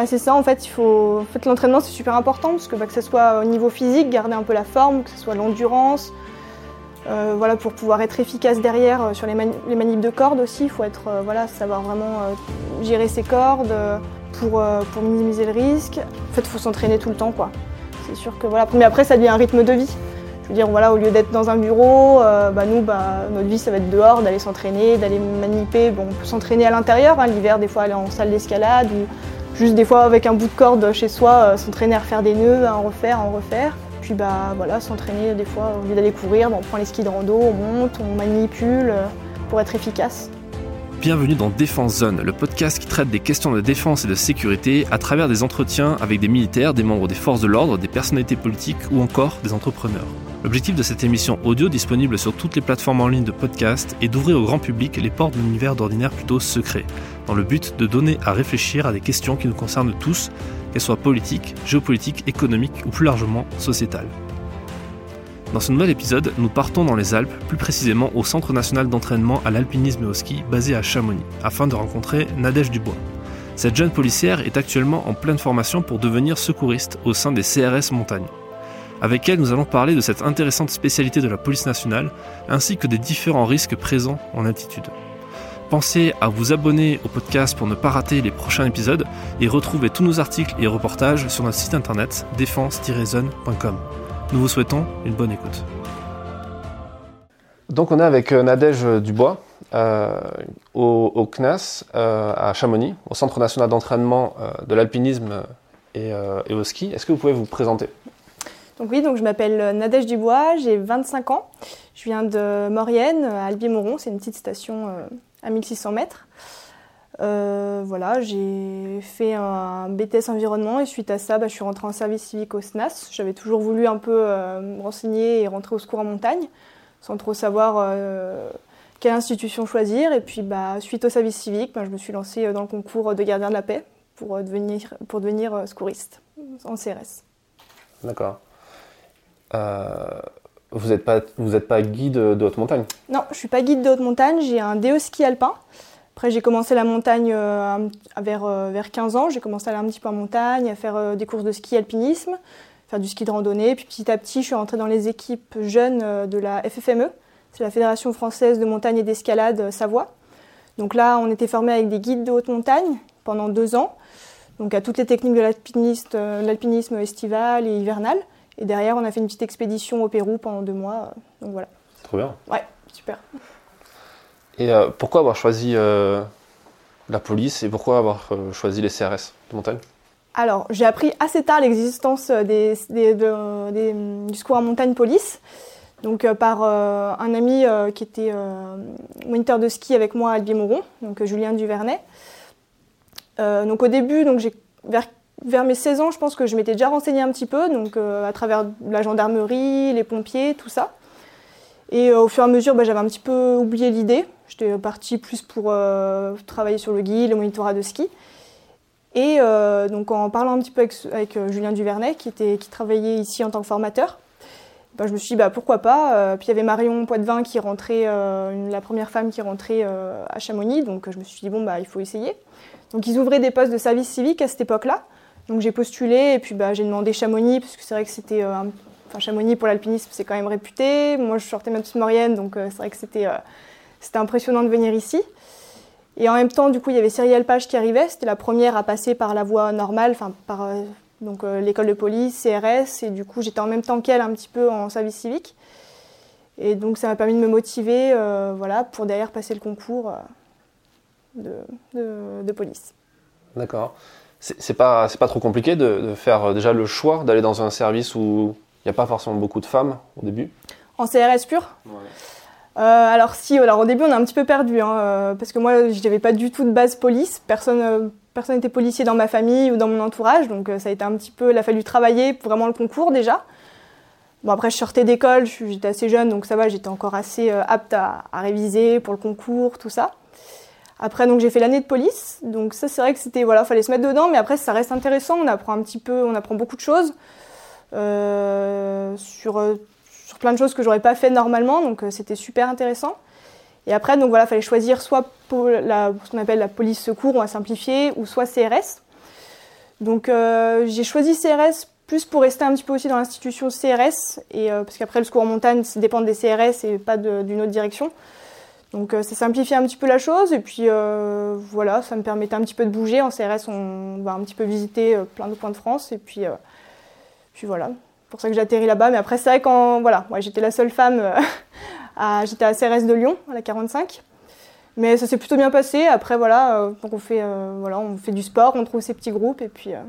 Bah c'est ça, en fait, il faut... en fait, l'entraînement c'est super important parce que, bah, que ce soit au niveau physique, garder un peu la forme, que ce soit l'endurance, euh, voilà, pour pouvoir être efficace derrière euh, sur les, les, manipes de cordes aussi, il faut être, euh, voilà, savoir vraiment gérer ses cordes pour, pour, minimiser le risque. En fait, il faut s'entraîner tout le temps, quoi. C'est sûr que voilà. Mais après, ça devient un rythme de vie. Je veux dire, voilà, au lieu d'être dans un bureau, bah, nous, bah, notre vie, ça va être dehors, d'aller s'entraîner, d'aller maniper. Bon, on peut s'entraîner à l'intérieur, hein, l'hiver, des fois aller en salle d'escalade juste des fois avec un bout de corde chez soi, s'entraîner à refaire des nœuds, à en refaire, à en refaire puis bah voilà, s'entraîner des fois au lieu d'aller courir, on prend les skis de rando, on monte, on manipule euh, pour être efficace. Bienvenue dans Défense Zone, le podcast qui traite des questions de défense et de sécurité à travers des entretiens avec des militaires, des membres des forces de l'ordre, des personnalités politiques ou encore des entrepreneurs. L'objectif de cette émission audio disponible sur toutes les plateformes en ligne de podcast est d'ouvrir au grand public les portes d'un univers d'ordinaire plutôt secret, dans le but de donner à réfléchir à des questions qui nous concernent tous qu'elles soient politiques, géopolitiques, économiques ou plus largement sociétales. Dans ce nouvel épisode, nous partons dans les Alpes, plus précisément au Centre national d'entraînement à l'alpinisme et au ski basé à Chamonix, afin de rencontrer Nadège Dubois. Cette jeune policière est actuellement en pleine formation pour devenir secouriste au sein des CRS Montagne. Avec elle, nous allons parler de cette intéressante spécialité de la police nationale, ainsi que des différents risques présents en altitude. Pensez à vous abonner au podcast pour ne pas rater les prochains épisodes et retrouver tous nos articles et reportages sur notre site internet défense-zone.com. Nous vous souhaitons une bonne écoute. Donc on est avec euh, Nadège Dubois euh, au, CNAS euh, à Chamonix, au Centre national d'entraînement de l'alpinisme et, au ski. Est-ce que vous pouvez vous présenter? Donc oui, donc je m'appelle Nadège Dubois, j'ai 25 ans. Je viens de Maurienne, à Albier-Moron, c'est une petite station à 1600 mètres. Euh, voilà, j'ai fait un BTS environnement et suite à ça, bah, je suis rentrée en service civique au SNAS. J'avais toujours voulu un peu euh, me renseigner et rentrer au secours en montagne, sans trop savoir euh, quelle institution choisir. Et puis, bah, suite au service civique, bah, je me suis lancée dans le concours de gardien de la paix pour devenir, pour devenir secouriste en CRS. D'accord. Vous n'êtes pas, vous êtes pas guide de haute montagne Non, je suis pas guide de haute montagne. J'ai un DE ski alpin. Après, j'ai commencé la montagne euh, vers, euh, vers 15 ans. J'ai commencé à aller un petit peu en montagne, à faire euh, des courses de ski alpinisme, faire du ski de randonnée. Puis petit à petit, je suis rentrée dans les équipes jeunes de la FFME. C'est la Fédération française de montagne et d'escalade Savoie. Donc là, on était formé avec des guides de haute montagne pendant deux ans. Donc à toutes les techniques de l'alpinisme estival et hivernal. Et derrière, on a fait une petite expédition au Pérou pendant deux mois. Donc voilà. Trop bien. Ouais, super. Et euh, pourquoi avoir choisi euh, la police et pourquoi avoir euh, choisi les CRS de montagne? Alors, j'ai appris assez tard l'existence des, du secours en montagne police. Donc par un ami qui était moniteur de ski avec moi à Albier-Moron, donc Julien Duvernay. donc au début, donc j'ai vers vers mes 16 ans, je pense que je m'étais déjà renseignée un petit peu, donc euh, à travers la gendarmerie, les pompiers, tout ça. Et euh, au fur et à mesure, bah, j'avais un petit peu oublié l'idée. J'étais partie plus pour euh, travailler sur le guide, le monitorat de ski. Et donc en parlant un petit peu avec, Julien Duvernay, qui, travaillait ici en tant que formateur, bah, je me suis dit bah, pourquoi pas. puis il y avait Marion Poitvin qui rentrait, la première femme qui rentrait à Chamonix, donc je me suis dit bon il faut essayer. Donc ils ouvraient des postes de service civique à cette époque-là. Donc j'ai postulé et puis bah, j'ai demandé Chamonix parce que c'est vrai que c'était euh, enfin Chamonix pour l'alpinisme c'est quand même réputé. Moi je sortais ma petite Maurienne donc euh, c'est vrai que c'était euh, c'était impressionnant de venir ici. Et en même temps du coup il y avait Cyrielle Page qui arrivait, c'était la première à passer par la voie normale, enfin par donc l'école de police, CRS et du coup j'étais en même temps qu'elle un petit peu en service civique. Et donc ça m'a permis de me motiver voilà pour derrière passer le concours de, de police. D'accord c'est pas c'est pas trop compliqué de, faire euh, déjà le choix d'aller dans un service où il n'y a pas forcément beaucoup de femmes au début. En CRS pur? Euh, alors si, alors au début on a un petit peu perdu, hein, euh, parce que moi je n'avais pas du tout de base police, personne personne n'était policier dans ma famille ou dans mon entourage, donc ça a été un petit peu, il a fallu travailler pour vraiment le concours déjà. Bon après je sortais d'école, j'étais assez jeune, donc ça va, j'étais encore assez apte à, à, réviser pour le concours, tout ça. Après, donc j'ai fait l'année de police. Donc ça, c'est vrai que c'était voilà, fallait se mettre dedans, mais après ça reste intéressant. On apprend un petit peu, on apprend beaucoup de choses euh, sur euh, sur plein de choses que j'aurais pas fait normalement. Donc euh, c'était super intéressant. Et après, donc voilà, fallait choisir soit pour la, ce qu'on appelle la police secours, on va simplifier, ou soit CRS. Donc j'ai choisi CRS plus pour rester un petit peu aussi dans l'institution CRS, et, parce qu'après le secours en montagne, dépend des CRS et pas d'une autre direction. Donc ça simplifie un petit peu la chose, et puis voilà, ça me permettait un petit peu de bouger. En CRS, on va un petit peu visiter plein de points de France, et puis, puis voilà pour ça que j'ai atterri là-bas. Mais après, c'est vrai quand voilà, j'étais la seule femme, j'étais à CRS de Lyon, à la 45. Mais ça s'est plutôt bien passé. Après, voilà, euh, donc on fait, euh, voilà, on fait du sport, on trouve ses petits groupes et puis, euh,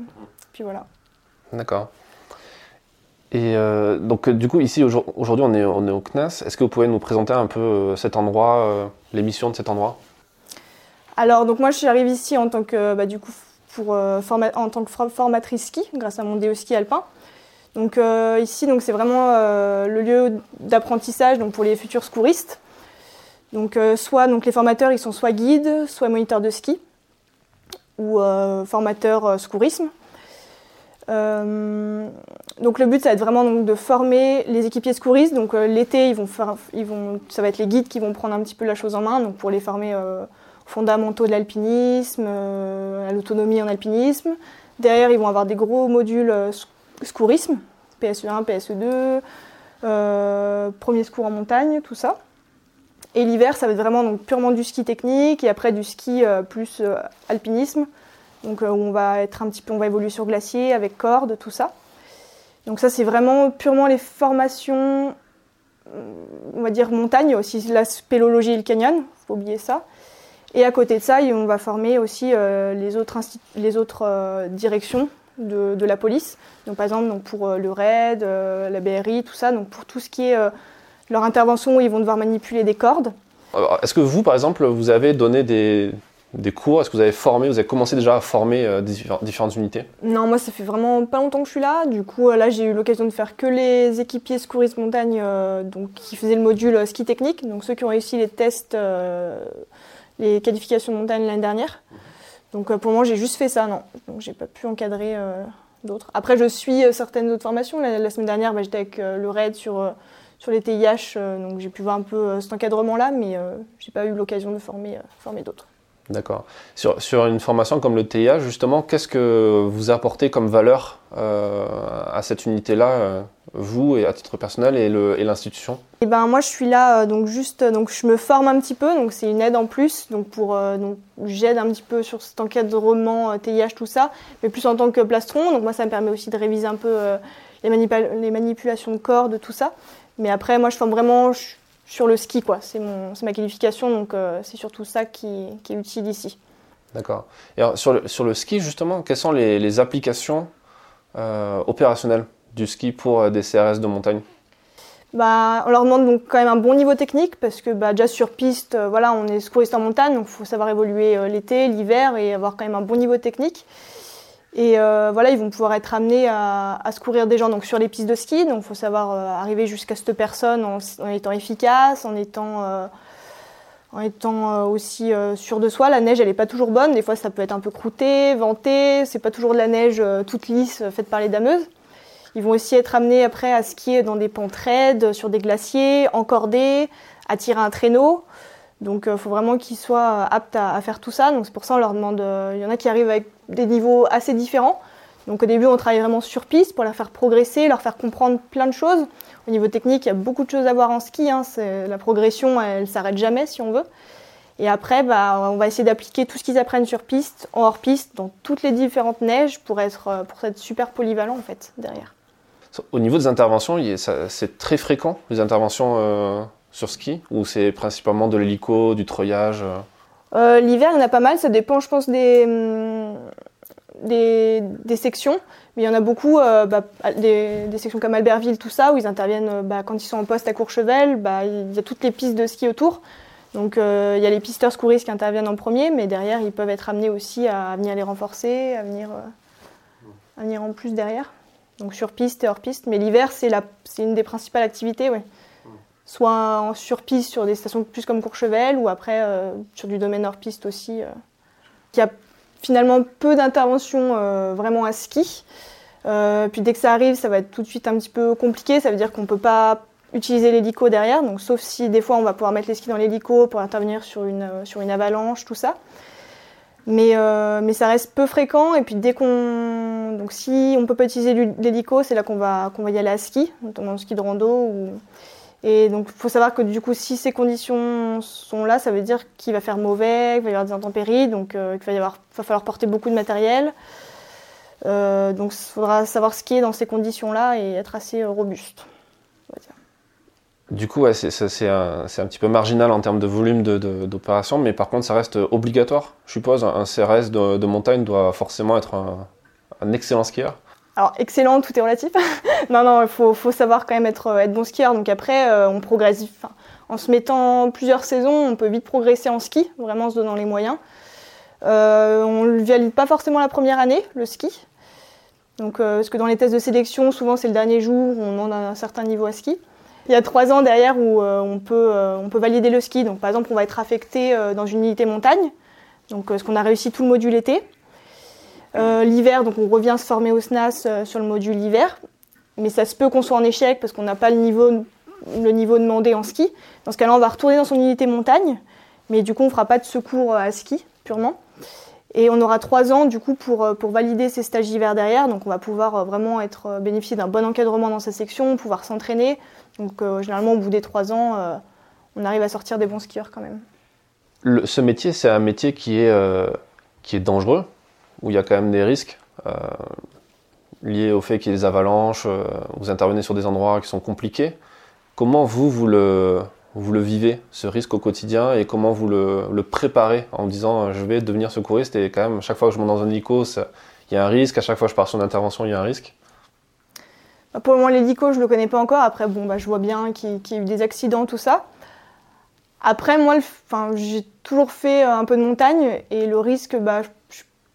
puis voilà. D'accord. Et donc, du coup, ici, aujourd'hui, on est, au CNAS. Est-ce que vous pouvez nous présenter un peu cet endroit, l'émission de cet endroit? Alors, donc moi, je suis arrivée ici en tant que, bah, du coup, pour, en tant que formatrice ski, grâce à mon DO ski alpin. Donc ici, c'est vraiment le lieu d'apprentissage pour les futurs secouristes. Donc, euh, soit donc les formateurs, ils sont soit guides, soit moniteurs de ski ou euh, formateurs euh, donc le but, ça va être vraiment donc, de former les équipiers secouristes. Donc l'été, ils vont faire, ils vont, ça va être les guides qui vont prendre un petit peu la chose en main, donc pour les former aux fondamentaux de l'alpinisme, à l'autonomie en alpinisme. Derrière, ils vont avoir des gros modules secourisme, PSE1, PSE2, premier secours en montagne, tout ça. Et l'hiver, ça va être vraiment donc, purement du ski technique et après du ski euh, plus euh, alpinisme. Donc euh, on va être un petit peu, on va évoluer sur glacier avec cordes, tout ça. Donc ça, c'est vraiment purement les formations, on va dire montagne, aussi la spéléologie et le canyon, faut oublier ça. Et à côté de ça, on va former aussi les autres, les autres directions de, de, la police. Donc par exemple, donc pour le RAID, la BRI, tout ça, donc pour tout ce qui est leur intervention où ils vont devoir manipuler des cordes. Est-ce que vous, par exemple, vous avez donné des, cours Est-ce que vous avez formé, vous avez commencé déjà à former euh, différentes unités? Non, moi ça fait vraiment pas longtemps que je suis là. Du coup, euh, là j'ai eu l'occasion de faire que les équipiers secouristes montagne euh, donc, qui faisaient le module ski technique, donc ceux qui ont réussi les tests, les qualifications de montagne l'année dernière. Donc pour moi j'ai juste fait ça, non. Donc j'ai pas pu encadrer d'autres. Après je suis certaines autres formations. La, semaine dernière bah, j'étais avec le RAID sur sur les TIH, donc j'ai pu voir un peu cet encadrement-là, mais n'ai pas eu l'occasion de former, former d'autres. D'accord. Sur, sur, une formation comme le TIH, justement, qu'est-ce que vous apportez comme valeur à cette unité-là, vous et à titre personnel et l'institution et eh ben moi je suis là donc juste donc je me forme un petit peu donc c'est une aide en plus donc pour donc j'aide un petit peu sur cet encadrement TIH tout ça mais plus en tant que plastron donc moi ça me permet aussi de réviser un peu les, les manipulations de cordes tout ça mais après, moi, je forme vraiment sur le ski, quoi. C'est ma qualification, donc euh, c'est surtout ça qui, est utile ici. D'accord. Et sur le, sur le ski, justement, quelles sont les, applications euh, opérationnelles du ski pour euh, des CRS de montagne? Bah, on leur demande donc quand même un bon niveau technique parce que bah, déjà sur piste, voilà, on est secouriste en montagne, donc il faut savoir évoluer l'été, l'hiver et avoir quand même un bon niveau technique. Et euh, voilà, ils vont pouvoir être amenés à, secourir des gens donc sur les pistes de ski. Donc, il faut savoir euh, arriver jusqu'à cette personne en, étant efficace, en étant, euh, en étant aussi sûr de soi. La neige, elle n'est pas toujours bonne. Des fois, ça peut être un peu croûté, venté. C'est pas toujours de la neige toute lisse faite par les dameuses. Ils vont aussi être amenés après à skier dans des pentes raides, sur des glaciers, encordés, à tirer un traîneau. Donc, il faut vraiment qu'ils soient aptes à, faire tout ça. Donc, c'est pour ça qu'on leur demande. Il y en a qui arrivent avec des niveaux assez différents. Donc au début, on travaille vraiment sur piste pour leur faire progresser, leur faire comprendre plein de choses. Au niveau technique, il y a beaucoup de choses à voir en ski. Hein. La progression, elle s'arrête jamais si on veut. Et après, bah, on va essayer d'appliquer tout ce qu'ils apprennent sur piste, en hors piste, dans toutes les différentes neiges pour être, euh, pour être super polyvalent en fait derrière. Au niveau des interventions, c'est très fréquent les interventions euh, sur ski ou c'est principalement de l'hélico, du treuillage euh euh, l'hiver, il y en a pas mal, ça dépend, je pense, des, hum, des, sections. Mais il y en a beaucoup, euh, bah, des, sections comme Albertville, tout ça, où ils interviennent bah, quand ils sont en poste à Courchevel. Bah, il y a toutes les pistes de ski autour. Donc il y a les pisteurs secouristes qui interviennent en premier, mais derrière, ils peuvent être amenés aussi à venir les renforcer, à venir, à venir en plus derrière. Donc sur piste et hors piste. Mais l'hiver, c'est une des principales activités, oui soit en sur-piste sur des stations plus comme Courchevel ou après euh, sur du domaine hors-piste aussi. Euh. Il y a finalement peu d'interventions euh, vraiment à ski. puis dès que ça arrive, ça va être tout de suite un petit peu compliqué. Ça veut dire qu'on ne peut pas utiliser l'hélico derrière, donc sauf si des fois on va pouvoir mettre les skis dans l'hélico pour intervenir sur une, sur une avalanche, tout ça. Mais, mais ça reste peu fréquent. Et puis dès qu'on donc si on peut pas utiliser l'hélico, c'est là qu'on va, qu'on va y aller à ski, notamment en ski de rando. Ou... Et donc il faut savoir que du coup, si ces conditions sont là, ça veut dire qu'il va faire mauvais, qu'il va y avoir des intempéries, donc euh, qu'il va, falloir porter beaucoup de matériel. Euh, donc il faudra savoir skier dans ces conditions-là et être assez robuste. Du coup, ouais, c'est un, un, petit peu marginal en termes de volume d'opération, mais par contre, ça reste obligatoire. Je suppose, un CRS de, montagne doit forcément être un, excellent skieur. Alors, excellent, tout est relatif. non, non, il faut, savoir quand même être, être bon skieur. Donc après, euh, on progresse. en se mettant plusieurs saisons, on peut vite progresser en ski, vraiment en se donnant les moyens. Euh, on ne valide pas forcément la première année, le ski. Donc, euh, parce que dans les tests de sélection, souvent c'est le dernier jour on demande un certain niveau à ski. Il y a trois ans derrière où euh, on, peut, euh, valider le ski. Donc, par exemple, on va être affecté euh, dans une unité montagne. Donc, ce qu'on a réussi tout le module été. L'hiver, donc on revient se former au SNAS sur le module hiver. Mais ça se peut qu'on soit en échec parce qu'on n'a pas le niveau, le niveau demandé en ski. Dans ce cas-là, on va retourner dans son unité montagne. Mais du coup, on ne fera pas de secours à ski purement. Et on aura trois ans du coup pour, pour valider ces stages d'hiver derrière. Donc on va pouvoir vraiment être bénéficier d'un bon encadrement dans sa section, pouvoir s'entraîner, donc euh, généralement au bout des trois ans, euh, on arrive à sortir des bons skieurs quand même. ce métier, c'est un métier qui est, euh, qui est dangereux, où il y a quand même des risques liés au fait qu'il y ait des avalanches, vous intervenez sur des endroits qui sont compliqués. Comment vous, vous le, vous le vivez, ce risque au quotidien, et comment vous le, le préparez en disant je vais devenir secouriste et quand même, chaque fois que je monte dans un hélico, il y a un risque, à chaque fois que je pars sur une intervention, il y a un risque? Bah, pour le moment, l'hélico, je le connais pas encore. Après, bon, bah, je vois bien qu'il y a eu des accidents, tout ça. Après, moi, j'ai toujours fait euh, un peu de montagne et le risque, bah,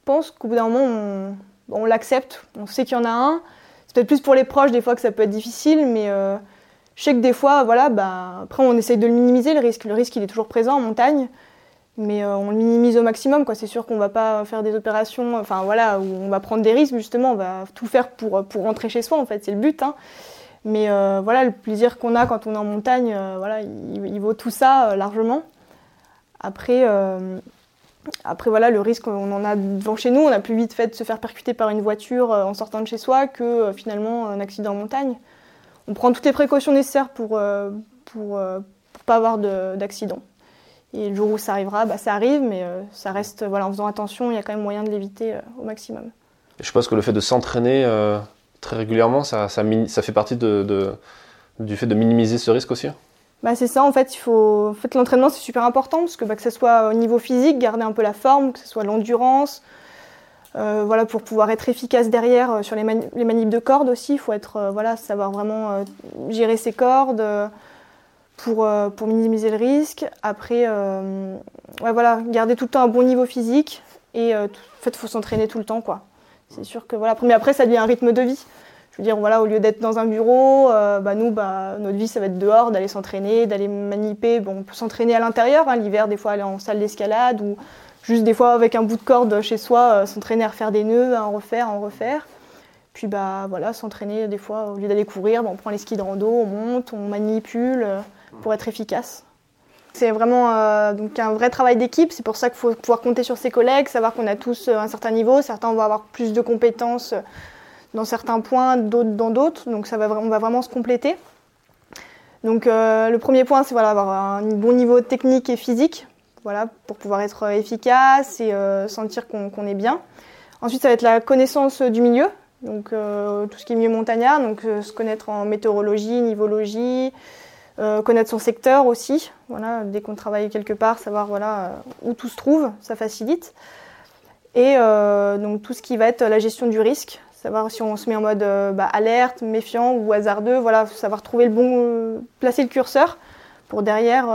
pense qu'au bout d'un moment, on, l'accepte. On sait qu'il y en a un. C'est peut-être plus pour les proches, des fois, que ça peut être difficile, mais euh, je sais que des fois, voilà, bah, après, on essaye de le minimiser, le risque. Le risque, il est toujours présent en montagne mais euh, on le minimise au maximum. C'est sûr qu'on va pas faire des opérations, enfin voilà, où on va prendre des risques justement. On va tout faire pour, rentrer chez soi en fait, c'est le but. Hein. Mais euh, voilà, le plaisir qu'on a quand on est en montagne, voilà, il, vaut tout ça largement. Après, après voilà, le risque, on en a devant chez nous. On a plus vite fait de se faire percuter par une voiture en sortant de chez soi que finalement un accident en montagne. On prend toutes les précautions nécessaires pour pour, pour pas avoir d'accident. Et le jour où ça arrivera, bah, ça arrive, mais euh, ça reste, voilà, en faisant attention, il y a quand même moyen de l'éviter euh, au maximum. je pense que le fait de s'entraîner euh, très régulièrement, ça, ça, ça fait partie de, du fait de minimiser ce risque aussi? Bah, c'est ça, en fait, il faut... en fait, l'entraînement c'est super important parce que bah, que ce soit au niveau physique, garder un peu la forme, que ce soit l'endurance, voilà, pour pouvoir être efficace derrière sur les, les manips de cordes aussi, il faut être, voilà, savoir vraiment gérer ses cordes, pour, euh, pour minimiser le risque. Après, euh, ouais, voilà, garder tout le temps un bon niveau physique et euh, en fait, il faut s'entraîner tout le temps, quoi. C'est sûr que voilà. Mais après, ça devient un rythme de vie. Veux dire, voilà, au lieu d'être dans un bureau, bah, nous, bah, notre vie, ça va être dehors, d'aller s'entraîner, d'aller maniper. Bon, on peut s'entraîner à l'intérieur, hein, l'hiver, des fois aller en salle d'escalade ou juste des fois avec un bout de corde chez soi, s'entraîner à refaire des nœuds, à en refaire, à en refaire. Puis bah voilà, s'entraîner des fois, au lieu d'aller courir, bah, on prend les skis de rando, on monte, on manipule pour être efficace. C'est vraiment euh, donc un vrai travail d'équipe, c'est pour ça qu'il faut pouvoir compter sur ses collègues, savoir qu'on a tous euh, un certain niveau, certains vont avoir plus de compétences euh, dans certains points, d'autres dans d'autres, donc ça va, vraiment se compléter. Donc le premier point, c'est voilà, avoir un bon niveau technique et physique, voilà, pour pouvoir être efficace et sentir qu'on est bien. Ensuite, ça va être la connaissance du milieu, donc tout ce qui est milieu montagnard, donc se connaître en météorologie, nivologie, euh, connaître son secteur aussi, voilà, dès qu'on travaille quelque part, savoir voilà, euh, où tout se trouve, ça facilite. Et euh, donc tout ce qui va être la gestion du risque, savoir si on se met en mode bah, alerte, méfiant ou hasardeux, voilà, savoir trouver le bon, placer le curseur pour derrière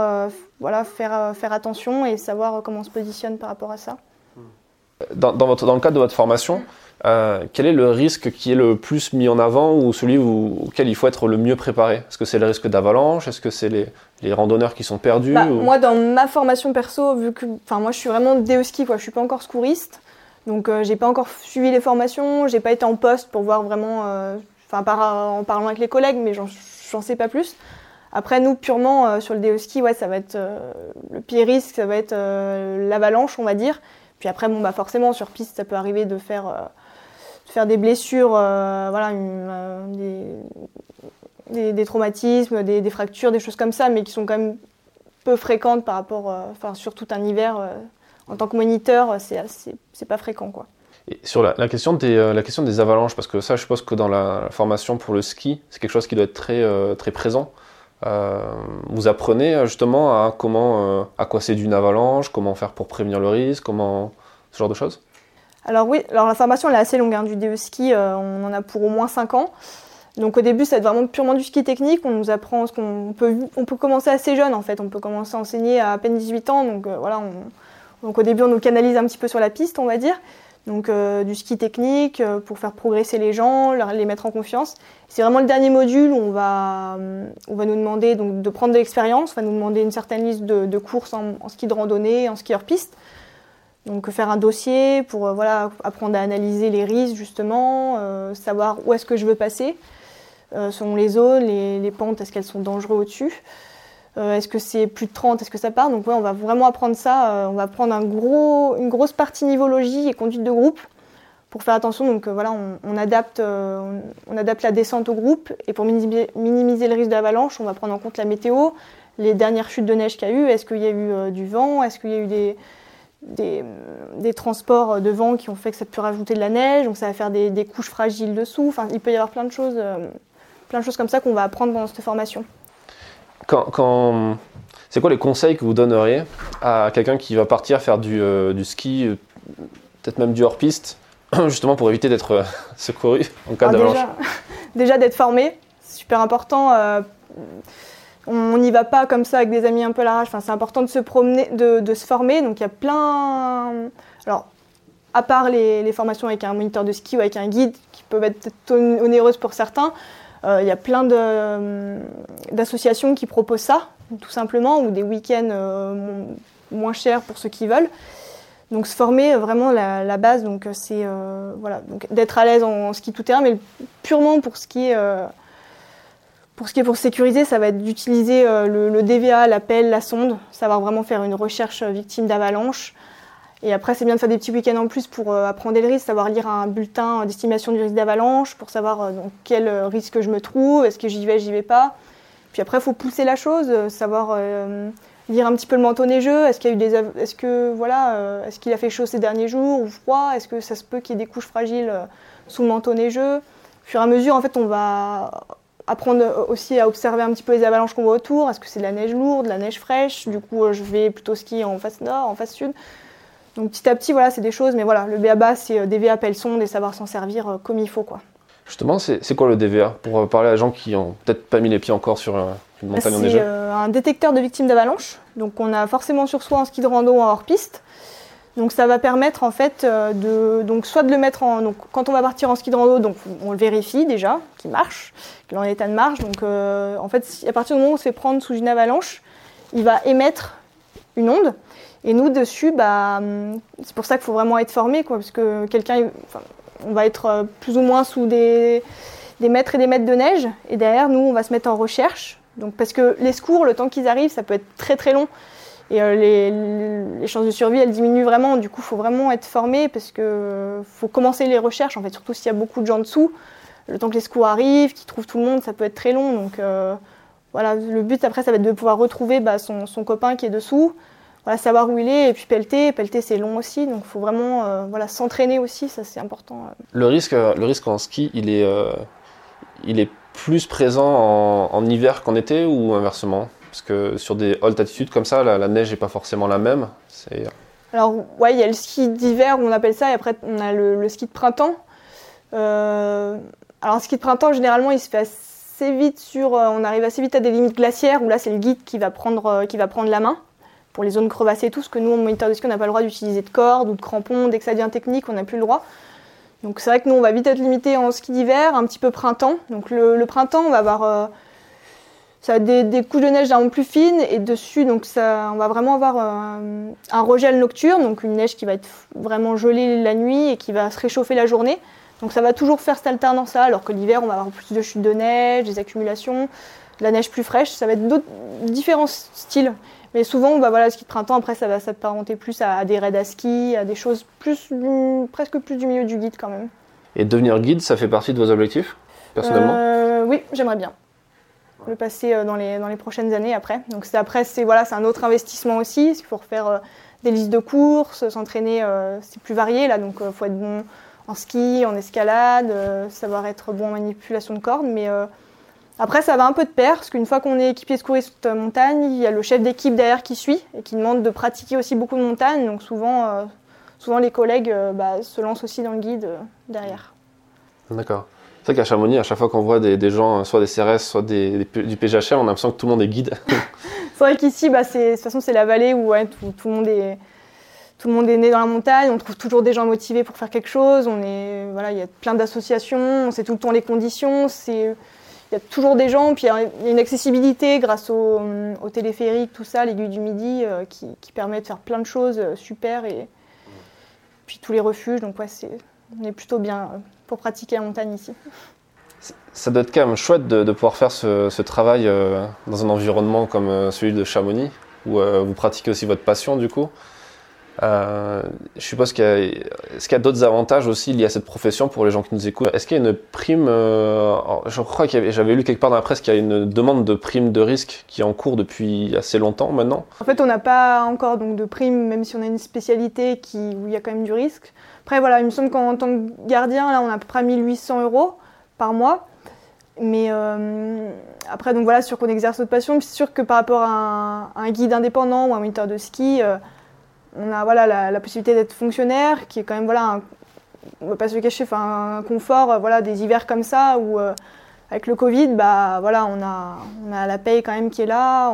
voilà, faire, faire attention et savoir comment on se positionne par rapport à ça. Dans, dans, votre, dans le cadre de votre formation, euh, quel est le risque qui est le plus mis en avant ou celui auquel il faut être le mieux préparé? Est-ce que c'est le risque d'avalanche? Est-ce que c'est les, les, randonneurs qui sont perdus bah, Moi, dans ma formation perso, vu que moi je suis vraiment DE ski, quoi, je suis pas encore secouriste, donc euh, j'ai pas encore suivi les formations, j'ai pas été en poste pour voir vraiment, euh, enfin en parlant avec les collègues, mais j'en sais pas plus. Après, nous, purement sur le DE ski, ouais, ça va être le pire risque, ça va être l'avalanche, on va dire. Puis après, bon, bah forcément, sur piste, ça peut arriver de faire faire des blessures, voilà, des, traumatismes, des, fractures, des choses comme ça, mais qui sont quand même peu fréquentes par rapport, enfin, sur tout un hiver. En tant que moniteur, c'est pas fréquent, quoi. Et sur la, question des, la question des avalanches, parce que ça, je suppose que dans la formation pour le ski, c'est quelque chose qui doit être très, très présent. Euh, vous apprenez euh, justement à comment, euh, à quoi c'est d'une avalanche, comment faire pour prévenir le risque, comment ce genre de choses? Alors oui, alors la formation elle est assez longue, hein, du DE ski, on en a pour au moins 5 ans. Donc au début, c'est vraiment purement du ski technique. On nous apprend ce qu'on peut, on peut commencer assez jeune en fait. On peut commencer à enseigner à à peine 18 ans. Donc voilà, donc au début, on nous canalise un petit peu sur la piste, on va dire donc euh, du ski technique euh, pour faire progresser les gens, les mettre en confiance. C'est vraiment le dernier module où on va, euh, nous demander de prendre de l'expérience, on va nous demander une certaine liste de, courses en, ski de randonnée, en ski hors piste. Donc faire un dossier pour voilà, apprendre à analyser les risques justement, savoir où est-ce que je veux passer, selon les zones, les pentes, est-ce qu'elles sont dangereuses au-dessus. Euh, est-ce que c'est plus de 30 Est-ce que ça part? Donc ouais, on va vraiment apprendre ça. Euh, on va prendre une grosse partie nivologie et conduite de groupe pour faire attention. Donc euh, voilà, on, adapte, la descente au groupe et pour minimiser, le risque d'avalanche, on va prendre en compte la météo, les dernières chutes de neige qu'il y a eu. Est-ce qu'il y a eu du vent? Est-ce qu'il y a eu des, transports de vent qui ont fait que ça peut rajouter de la neige? Donc ça va faire des, couches fragiles dessous. Enfin, il peut y avoir plein de choses, plein de choses comme ça qu'on va apprendre dans cette formation. Quand, c'est quoi les conseils que vous donneriez à quelqu'un qui va partir faire du, euh, ski, euh, peut-être même du hors-piste, justement pour éviter d'être euh, secouru en cas d'avalanche Déjà, d'être formé, c'est super important. on n'y va pas comme ça avec des amis un peu à l'arrache. Enfin, c'est important de se promener, de, se former. Donc il y a plein. Alors, à part les, les, formations avec un moniteur de ski ou avec un guide qui peuvent être onéreuses pour certains, il y a plein euh, d'associations qui proposent ça, tout simplement, ou des week-ends euh, moins chers pour ceux qui veulent. Donc se former vraiment la, base, donc c'est voilà, d'être à l'aise en, ski tout terrain, mais purement pour ce qui est pour ce qui est pour sécuriser, ça va être d'utiliser le, le, DVA, la pelle, la sonde, savoir vraiment faire une recherche victime d'avalanche, et après, c'est bien de faire des petits week-ends en plus pour euh, apprendre le risque, savoir lire un bulletin d'estimation du risque d'avalanche, pour savoir euh, dans quel euh, risque je me trouve, est-ce que j'y vais, j'y vais pas. Puis après, il faut pousser la chose, savoir lire un petit peu le manteau neigeux. Est-ce qu'il a fait chaud ces derniers jours ou froid? Est-ce que ça se peut qu'il y ait des couches fragiles sous le manteau neigeux? Au fur et à mesure, en fait, on va apprendre aussi à observer un petit peu les avalanches qu'on voit autour. Est-ce que c'est de la neige lourde, de la neige fraîche? Du coup, je vais plutôt skier en face nord, en face sud. Donc petit à petit, voilà, c'est des choses, mais voilà, le BABA, c'est euh, DVA, pelle sonde et savoir s'en servir euh, comme il faut, quoi. Justement, c'est quoi le DVA Pour euh, parler à des gens qui ont peut-être pas mis les pieds encore sur une montagne enneigée. C'est un détecteur de victimes d'avalanche. Donc on a forcément sur soi en ski de rando ou en hors piste. Donc ça va permettre en fait de donc soit de le mettre en donc quand on va partir en ski de rando donc on le vérifie déjà qu'il marche qu'il est en état de marche donc en fait à partir du moment où on se fait prendre sous une avalanche il va émettre une onde et nous, dessus, bah, c'est pour ça qu'il faut vraiment être formé, parce que quelqu'un, on va être euh, plus ou moins sous des, mètres et des mètres de neige, et derrière, nous, on va se mettre en recherche. Parce que les secours, le temps qu'ils arrivent, ça peut être très très long. Et euh, les, chances de survie, elles diminuent vraiment. Du coup, il faut vraiment être formé parce que faut commencer les recherches, en fait, surtout s'il y a beaucoup de gens dessous. Le temps que les secours arrivent, qu'ils trouvent tout le monde, ça peut être très long. Donc, euh, voilà, le but après, ça va être de pouvoir retrouver bah, son, copain qui est dessous, voilà, savoir où il est et puis pelleter. Pelleter, c'est long aussi, donc il faut vraiment euh, voilà, s'entraîner aussi, ça c'est important. Le risque, euh, le risque en ski, il est, euh, il est plus présent en, hiver qu'en été ou inversement? Parce que sur des hautes altitudes comme ça, la, neige n'est pas forcément la même. Alors, ouais, il y a le ski d'hiver, on appelle ça, et après on a le, ski de printemps. alors, le ski de printemps, généralement, il se fait assez vite sur. on arrive assez vite à des limites glaciaires où là, c'est le guide qui va prendre, qui va prendre la main pour les zones crevassées et tout, ce que nous, en moniteur de ski, on n'a pas le droit d'utiliser de cordes ou de crampons. Dès que ça devient technique, on n'a plus le droit. Donc c'est vrai que nous, on va vite être limité en ski d'hiver, un petit peu printemps. Donc le, printemps, on va avoir euh, ça des, couches de neige un plus fines et dessus, donc ça, on va vraiment avoir euh, un regel nocturne, donc une neige qui va être vraiment gelée la nuit et qui va se réchauffer la journée. Donc ça va toujours faire cette alternance-là, alors que l'hiver, on va avoir plus de chutes de neige, des accumulations, de la neige plus fraîche. Ça va être d'autres différents styles. Mais souvent, bah voilà, le ski de printemps, après, ça va s'apparenter plus à, des raids à ski, à des choses plus presque plus du milieu du guide quand même. Et devenir guide, ça fait partie de vos objectifs, personnellement euh, Oui, j'aimerais bien le passer dans les, dans les prochaines années après. Donc c'est après, c'est voilà, c'est un autre investissement aussi, il faut refaire des listes de courses, s'entraîner, c'est plus varié là, donc il faut être bon en ski, en escalade, savoir être bon en manipulation de cordes, mais après, ça va un peu de pair, parce qu'une fois qu'on est équipier secouriste montagne, il y a le chef d'équipe derrière qui suit et qui demande de pratiquer aussi beaucoup de montagne. Donc souvent, euh, souvent les collègues euh, bah, se lancent aussi dans le guide euh, derrière. D'accord. C'est vrai qu'à Chamonix, à chaque fois qu'on voit des, gens, soit des CRS, soit des, du PGHR, on a l'impression que tout le monde est guide. c'est vrai qu'ici, bah, de toute façon, c'est la vallée où tout, le monde est, tout le monde est né dans la montagne, on trouve toujours des gens motivés pour faire quelque chose. On est, voilà, il y a plein d'associations, on sait tout le temps les conditions. C'est il y a toujours des gens, puis il y a une accessibilité grâce au, au téléphérique, tout ça, l'aiguille du Midi, euh, qui, permet de faire plein de choses euh, super. Et puis tous les refuges, donc ouais, on est plutôt bien euh, pour pratiquer la montagne ici. Ça doit être quand même chouette de, pouvoir faire ce, travail dans un environnement comme celui de Chamonix, où vous pratiquez aussi votre passion du coup. Euh, je suppose qu'il y a, est-ce qu'il y a d'autres avantages aussi liés à cette profession pour les gens qui nous écoutent? Est-ce qu'il y a une prime euh, Je crois que j'avais lu quelque part dans la presse qu'il y a une demande de prime de risque qui est en cours depuis assez longtemps maintenant. En fait, on n'a pas encore donc de prime, même si on a une spécialité qui, où il y a quand même du risque. Après, voilà, il me semble qu'en tant que gardien, là, on a à peu près 1800 euros par mois. Mais euh, après, donc voilà, sûr qu'on exerce notre passion. c'est sûr que par rapport à un, guide indépendant ou un moniteur de ski, on a voilà, la, possibilité d'être fonctionnaire, qui est quand même, voilà, un, on va pas se cacher, un confort, euh, voilà, des hivers comme ça, où euh, avec le Covid, bah, voilà, on, a, on a la paye quand même qui est là,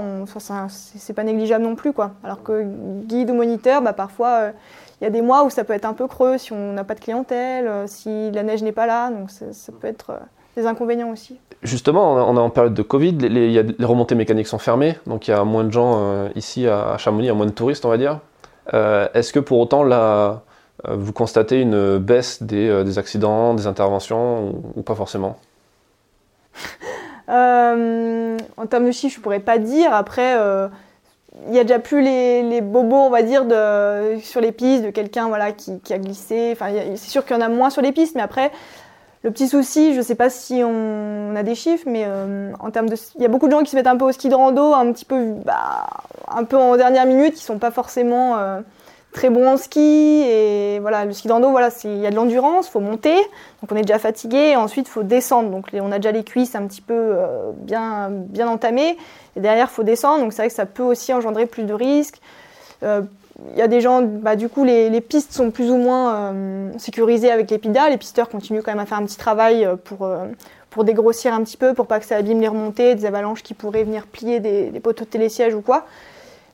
c'est pas négligeable non plus. Quoi. Alors que guide ou moniteur, bah, parfois, euh, il y a des mois où ça peut être un peu creux si on n'a pas de clientèle, si la neige n'est pas là, donc ça peut être des inconvénients aussi. Justement, on est en période de Covid, les, les, remontées mécaniques sont fermées, donc il y a moins de gens ici à Chamonix, il y a moins de touristes, on va dire. Euh, est-ce que pour autant, là, euh, vous constatez une baisse des, euh, accidents, des interventions, ou, pas forcément? En termes de chiffres, je ne pourrais pas dire. Après, il n'y a déjà plus les, bobos, on va dire, sur les pistes, de quelqu'un voilà, qui, a glissé. Enfin, c'est sûr qu'il y en a moins sur les pistes, mais après, le petit souci, je ne sais pas si on, a des chiffres, mais en termes de, il y a beaucoup de gens qui se mettent un peu au ski de rando, un petit peu, bah, un peu en dernière minute, qui sont pas forcément euh, très bons en ski. Et voilà, le ski d'ando, voilà, il y a de l'endurance, faut monter, donc on est déjà fatigué. Et ensuite, faut descendre, donc on a déjà les cuisses un petit peu euh, bien, entamées. Et derrière, faut descendre, donc c'est vrai que ça peut aussi engendrer plus de risques. Euh, y a des gens, bah, du coup, les, pistes sont plus ou moins sécurisées avec les PIDA. Les pisteurs continuent quand même à faire un petit travail pour, pour dégrossir un petit peu, pour pas que ça abîme les remontées, des avalanches qui pourraient venir plier des, poteaux de télésiège ou quoi.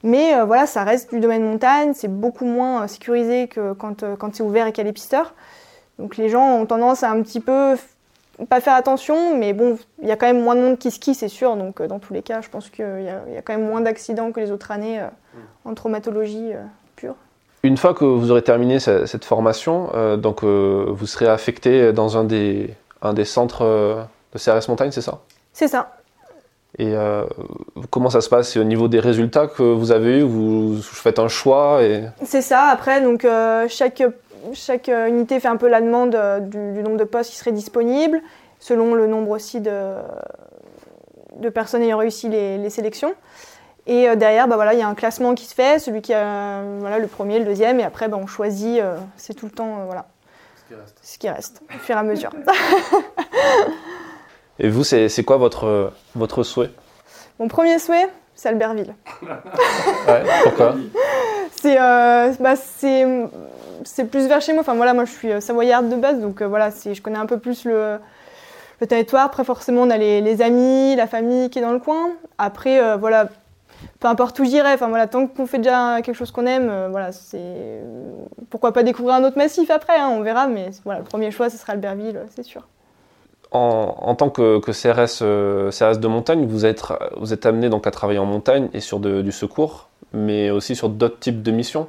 Mais euh, voilà, ça reste du domaine montagne, c'est beaucoup moins euh, sécurisé que quand, euh, quand c'est ouvert et qu'il y a les pisteurs. Donc les gens ont tendance à un petit peu pas faire attention, mais bon, il y a quand même moins de monde qui skie, c'est sûr. Donc dans tous les cas, je pense qu'il y, a quand même moins d'accidents que les autres années en traumatologie pure. Une fois que vous aurez terminé cette formation, donc vous serez affecté dans un des, un des centres de CRS Montagne, c'est ça? C'est ça. Et euh, comment ça se passe? C'est au niveau des résultats que vous avez eu Vous faites un choix et... C'est ça. Après, donc euh, chaque, chaque unité fait un peu la demande euh, du, nombre de postes qui seraient disponibles, selon le nombre aussi de, de personnes ayant réussi les, les sélections. Et derrière, bah, voilà, il y a un classement qui se fait, celui qui a voilà, le premier, le deuxième, et après bah, on choisit, c'est tout le temps voilà, ce qui reste, ce qui reste au fur et à mesure. Et vous, c'est quoi votre, votre souhait? Mon premier souhait, c'est Albertville. ouais, pourquoi? Euh, bah, C'est plus vers chez moi. Enfin voilà, moi je suis euh, savoyarde de base, donc euh, je connais un peu plus le, territoire. Après, forcément, on a les, les, amis, la famille qui est dans le coin. Après, voilà, peu importe où j'irai, enfin voilà, tant qu'on fait déjà quelque chose qu'on aime, voilà, c'est pourquoi pas découvrir un autre massif après, hein, on verra, mais voilà, le premier choix, ce sera Albertville, c'est sûr en, tant que, CRS, euh, CRS, de montagne, vous êtes, amené donc à travailler en montagne et sur du secours, mais aussi sur d'autres types de missions.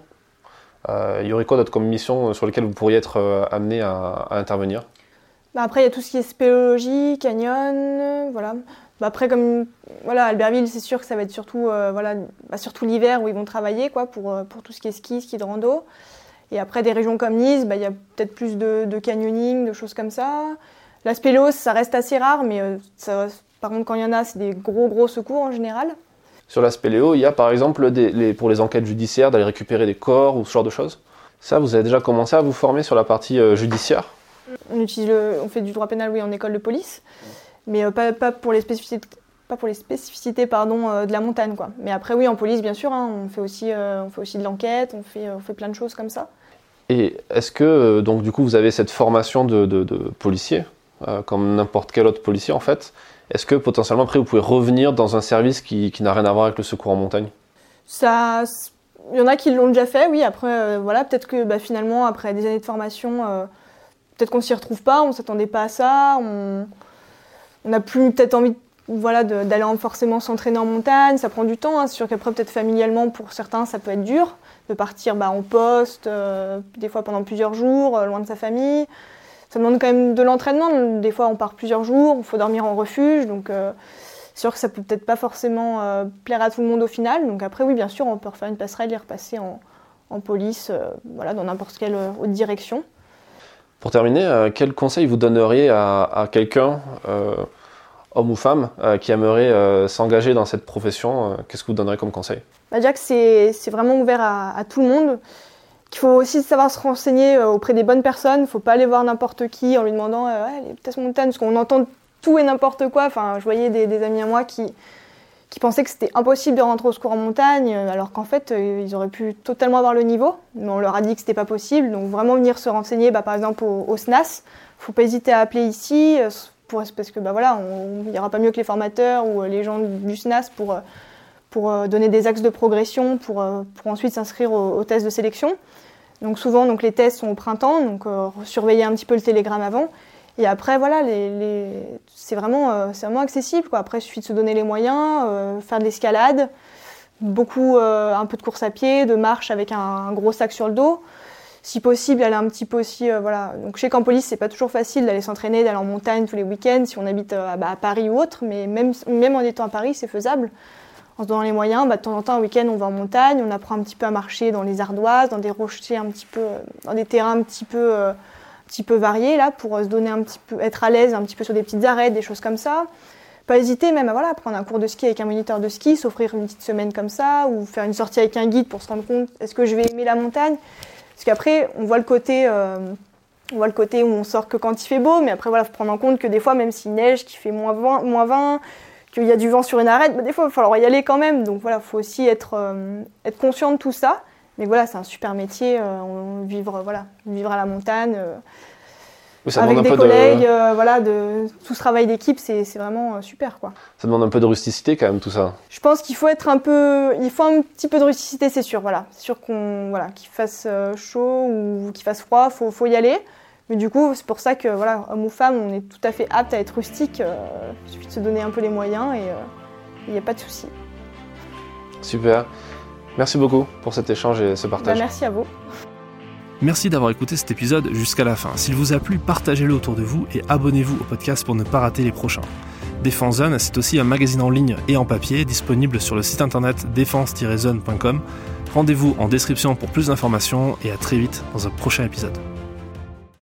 Euh, y aurait quoi d'autres comme missions sur lesquelles vous pourriez être euh, amené à, intervenir? Bah Après, il y a tout ce qui est spéléologie, canyon, voilà. Bah après, comme voilà, Albertville, c'est sûr que ça va être surtout, voilà, bah surtout l'hiver où ils vont travailler quoi, pour, pour tout ce qui est ski, ski de rando. Et après, des régions comme Nice, il y a peut-être plus de, canyoning, de choses comme ça. La spéléo, ça reste assez rare, mais ça, par contre, quand il y en a, c'est des gros, gros secours en général. Sur la spéléo, il y a par exemple pour les enquêtes judiciaires d'aller récupérer des corps ou ce genre de choses. Ça, vous avez déjà commencé à vous former sur la partie euh, judiciaire? On, utilise on fait du droit pénal, oui, en école de police, mais euh, pas, pour les spécificités, pas pour les spécificités pardon, euh, de la montagne. Quoi. Mais après, oui, en police, bien sûr, hein, on, fait aussi, on fait aussi de l'enquête, on fait, on fait plein de choses comme ça. Et est-ce que, donc, du coup, vous avez cette formation de, de, de policier, comme n'importe quel autre policier, en fait est-ce que potentiellement après vous pouvez revenir dans un service qui, n'a rien à voir avec le secours en montagne? Ça, il y en a qui l'ont déjà fait, oui. Après, euh, voilà, peut-être que bah, finalement, après des années de formation, euh, peut-être qu'on s'y retrouve pas, on s'attendait pas à ça, on n'a plus peut-être envie voilà, d'aller forcément s'entraîner en montagne, ça prend du temps. Hein. C'est sûr qu'après, peut-être familialement, pour certains, ça peut être dur de partir bah, en poste, euh, des fois pendant plusieurs jours, loin de sa famille ça demande quand même de l'entraînement. Des fois, on part plusieurs jours, il faut dormir en refuge, donc euh, c'est sûr que ça peut peut-être pas forcément euh, plaire à tout le monde au final. Donc après, oui, bien sûr, on peut refaire une passerelle et repasser en, police, euh, voilà, dans n'importe quelle autre direction. Pour terminer, quel conseil vous donneriez à, quelqu'un, homme ou femme, qui aimerait s'engager dans cette profession Qu'est-ce que vous donneriez comme conseil? Bah, Déjà que c'est vraiment ouvert à, à tout le monde. Il faut aussi savoir se renseigner euh, auprès des bonnes personnes. Il ne faut pas aller voir n'importe qui en lui demandant euh, ouais, les tests montagne, parce qu'on entend tout et n'importe quoi. Enfin, je voyais des, amis à moi qui, qui pensaient que c'était impossible de rentrer au secours en montagne, euh, alors qu'en fait, ils auraient pu totalement avoir le niveau. Mais on leur a dit que c'était pas possible. Donc vraiment venir se renseigner, bah, par exemple au, SNAS. Il ne faut pas hésiter à appeler ici, pour, parce que bah, voilà, il n'y aura pas mieux que les formateurs ou les gens du SNAS pour, pour donner des axes de progression, pour, pour ensuite s'inscrire aux au tests de sélection. Donc souvent, donc les tests sont au printemps, donc euh, surveiller un petit peu le télégramme avant. Et après, voilà, les, c'est vraiment, euh, vraiment accessible. Quoi. Après, il suffit de se donner les moyens, euh, faire de l'escalade, beaucoup, un peu de course à pied, de marche avec un, gros sac sur le dos. Si possible, aller un petit peu aussi, voilà. Donc chez Campolis, c'est pas toujours facile d'aller s'entraîner, d'aller en montagne tous les week-ends si on habite bah, à Paris ou autre, mais même, même en étant à Paris, c'est faisable en se donnant les moyens, bah, de temps en temps, un week-end, on va en montagne, on apprend un petit peu à marcher dans les ardoises, dans des rochers un petit peu, dans des terrains un petit peu, euh, peu variés, là, pour se donner un petit peu, être à l'aise un petit peu sur des petites arêtes, des choses comme ça. Pas hésiter même à voilà, prendre un cours de ski avec un moniteur de ski, s'offrir une petite semaine comme ça, ou faire une sortie avec un guide pour se rendre compte, est-ce que je vais aimer la montagne? Parce qu'après, on voit le côté... Euh, on voit le côté où on sort que quand il fait beau, mais après, voilà, faut prendre en compte que des fois, même s'il neige, qu'il fait moins 20, moins 20 qu'il y a du vent sur une arête, bah, des fois, il va falloir y aller quand même. Donc voilà, il faut aussi être, euh, être conscient de tout ça. Mais voilà, c'est un super métier, euh, vivre, voilà, vivre à la montagne. Euh, avec des collègues, voilà, de tout ce travail d'équipe, c'est vraiment super, quoi. Ça demande un peu de rusticité quand même, tout ça. Je pense qu'il faut être un peu, il faut un petit peu de rusticité, c'est sûr, voilà. C'est sûr qu'on, voilà, qu'il fasse chaud ou qu'il fasse froid, faut, faut y aller. Mais du coup, c'est pour ça que, voilà, homme ou femme, on est tout à fait apte à être rustique. Euh, il suffit de se donner un peu les moyens et euh, il n'y a pas de souci. Super. Merci beaucoup pour cet échange et ce partage. Bah, merci à vous. Merci d'avoir écouté cet épisode jusqu'à la fin. S'il vous a plu, partagez-le autour de vous et abonnez-vous au podcast pour ne pas rater les prochains. Défense Zone, c'est aussi un magazine en ligne et en papier disponible sur le site internet défense-zone.com. Rendez-vous en description pour plus d'informations et à très vite dans un prochain épisode.